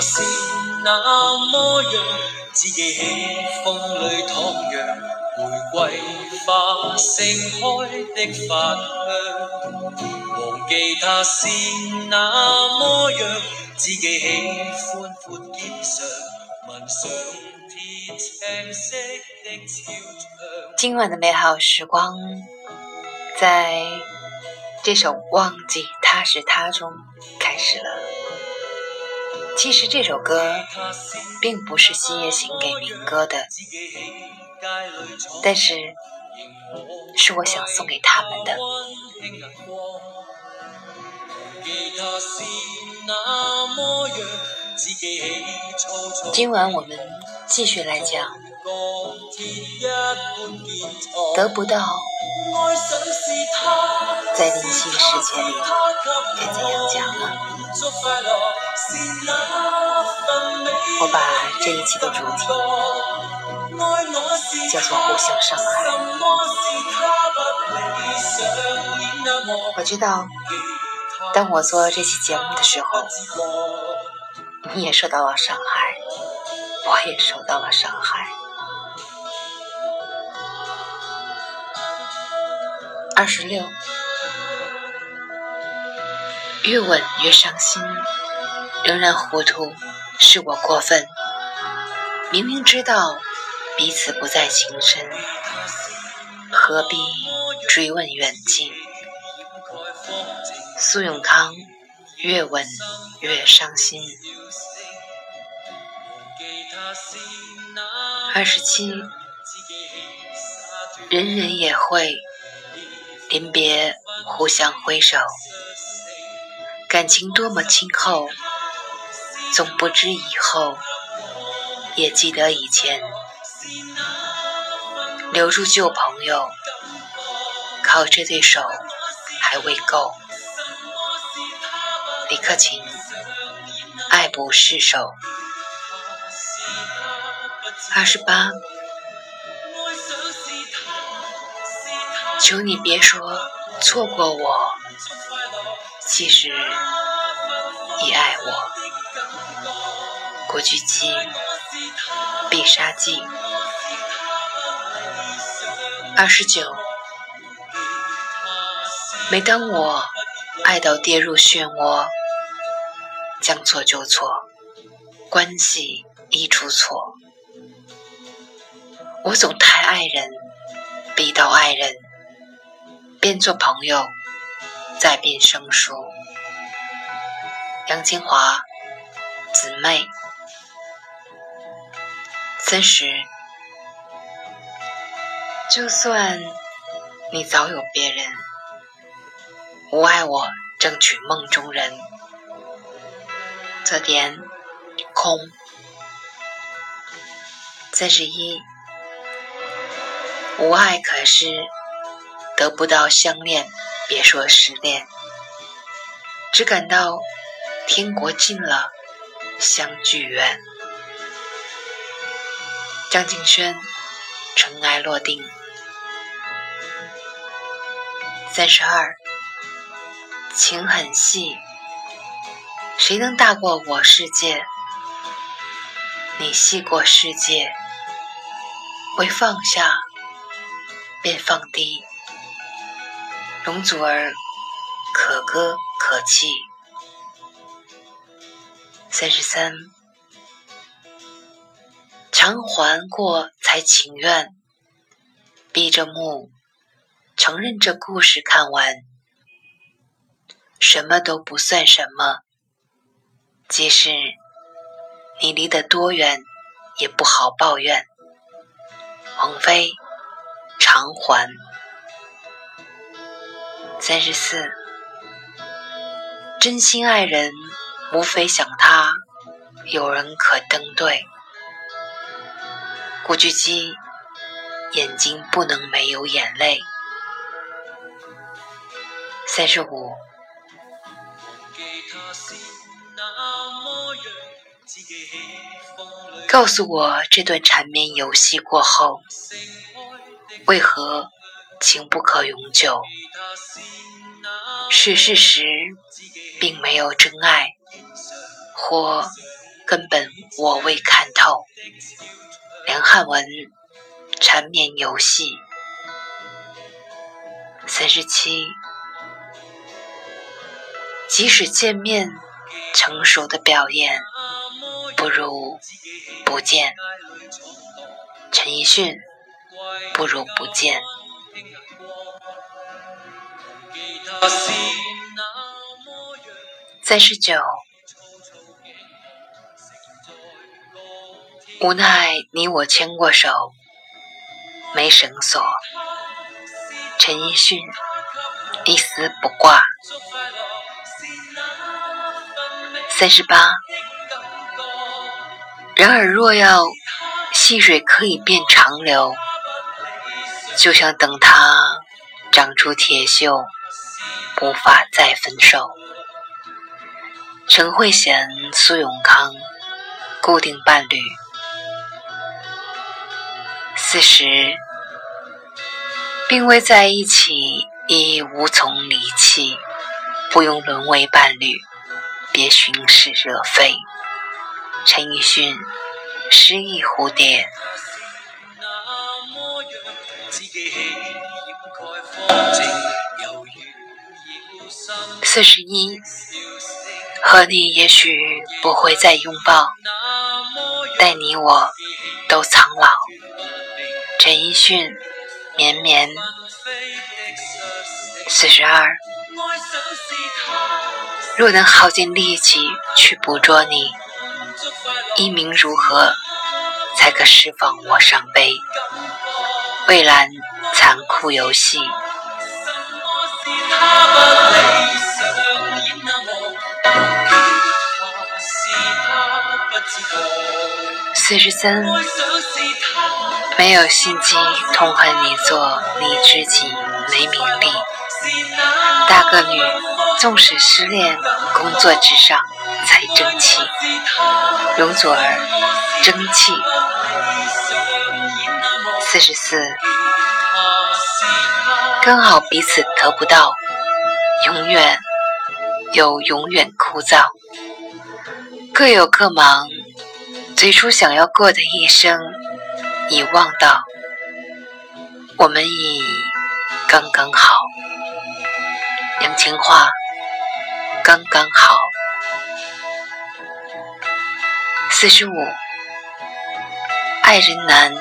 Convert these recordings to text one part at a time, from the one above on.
是那么样，只记起风里徜徉玫瑰花盛开的花香。忘记他是那么样，只记喜欢阔肩上吻上铁青色的潮墙。今晚的美好时光，在这首《忘记他是他》中开始了。其实这首歌并不是西夜行给明哥的，但是是我想送给他们的。今晚我们继续来讲，得不到，在灵性世界里该怎样讲呢？我把这一期的主题叫做“互相伤害”。我知道。当我做这期节目的时候，你也受到了伤害，我也受到了伤害。二十六，越吻越伤心，仍然糊涂，是我过分。明明知道彼此不再情深，何必追问远近？苏永康越吻越伤心。二十七，人人也会临别互相挥手，感情多么亲厚，总不知以后，也记得以前，留住旧朋友，靠这对手还未够。李克勤，爱不释手。二十八，求你别说错过我，其实已爱我。国剧七，必杀技。二十九，每当我爱到跌入漩涡。将错就错，关系一出错，我总太爱人，逼到爱人，边做朋友，再变生疏。杨金华，姊妹，三十，就算你早有别人，无爱我争取梦中人。这点空，三十一，无爱可失得不到相恋，别说失恋，只感到天国近了，相聚远。张敬轩，尘埃落定，三十二，情很细。谁能大过我世界？你细过世界，为放下便放低。容祖儿可歌可泣。三十三，偿还过才情愿，闭着目承认这故事看完，什么都不算什么。即使你离得多远，也不好抱怨。王菲，偿还。三十四，真心爱人，无非想他有人可登对。古巨基，眼睛不能没有眼泪。三十五。告诉我，这段缠绵游戏过后，为何情不可永久？是事实，并没有真爱，或根本我未看透。梁汉文缠绵游戏。三十七，即使见面，成熟的表演不如不见。陈奕迅，不如不见。三十九，无奈你我牵过手，没绳索。陈奕迅，一丝不挂。三十八，然而若要细水可以变长流，就像等它长出铁锈，无法再分手。陈慧娴、苏永康，固定伴侣。四十，并未在一起，亦无从离弃，不用沦为伴侣，别寻是惹非。陈奕迅，诗意蝴蝶。四十一。和你也许不会再拥抱，待你我都苍老。陈奕迅，绵绵。四十二，若能耗尽力气去捕捉你，一鸣如何才可释放我伤悲？蔚蓝残酷游戏。四十三，没有心机，痛恨你做你知己，没名利。大个女，纵使失恋，工作之上才争气。容祖儿，争气。四十四，刚好彼此得不到，永远又永远枯燥。各有各忙，最初想要过的一生已忘到，我们已刚刚好。杨千嬅，刚刚好。四十五，爱人难，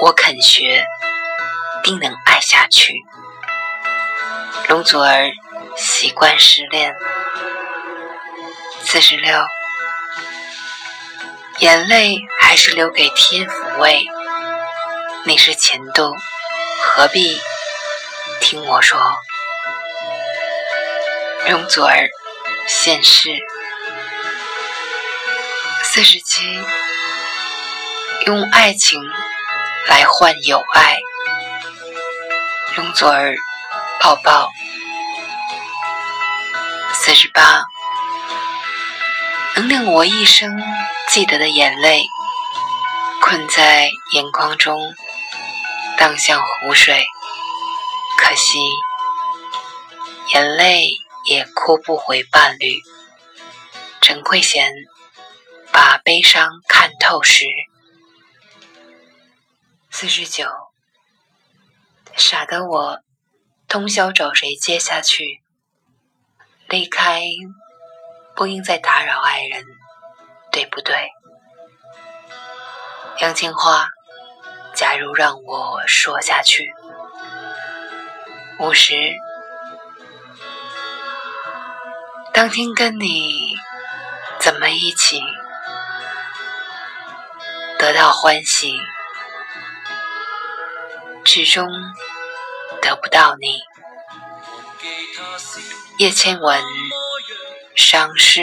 我肯学，定能爱下去。容祖儿，习惯失恋。四十六。眼泪还是留给天抚慰，你是前度，何必听我说？容祖儿，现世。四十七，用爱情来换友爱。容祖儿，抱抱。四十八，能令我一生。记得的眼泪，困在眼眶中，荡向湖水。可惜，眼泪也哭不回伴侣。陈慧娴把悲伤看透时，四十九，傻的我，通宵找谁接下去？离开，不应再打扰爱人。对不对，杨千嬅？假如让我说下去，五十，当天跟你怎么一起得到欢喜，始终得不到你。叶倩文，伤逝。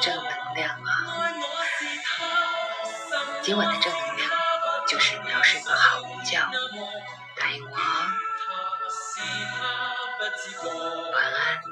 正能量啊！今晚的正能量就是你要睡个好觉，答应我哦。晚安。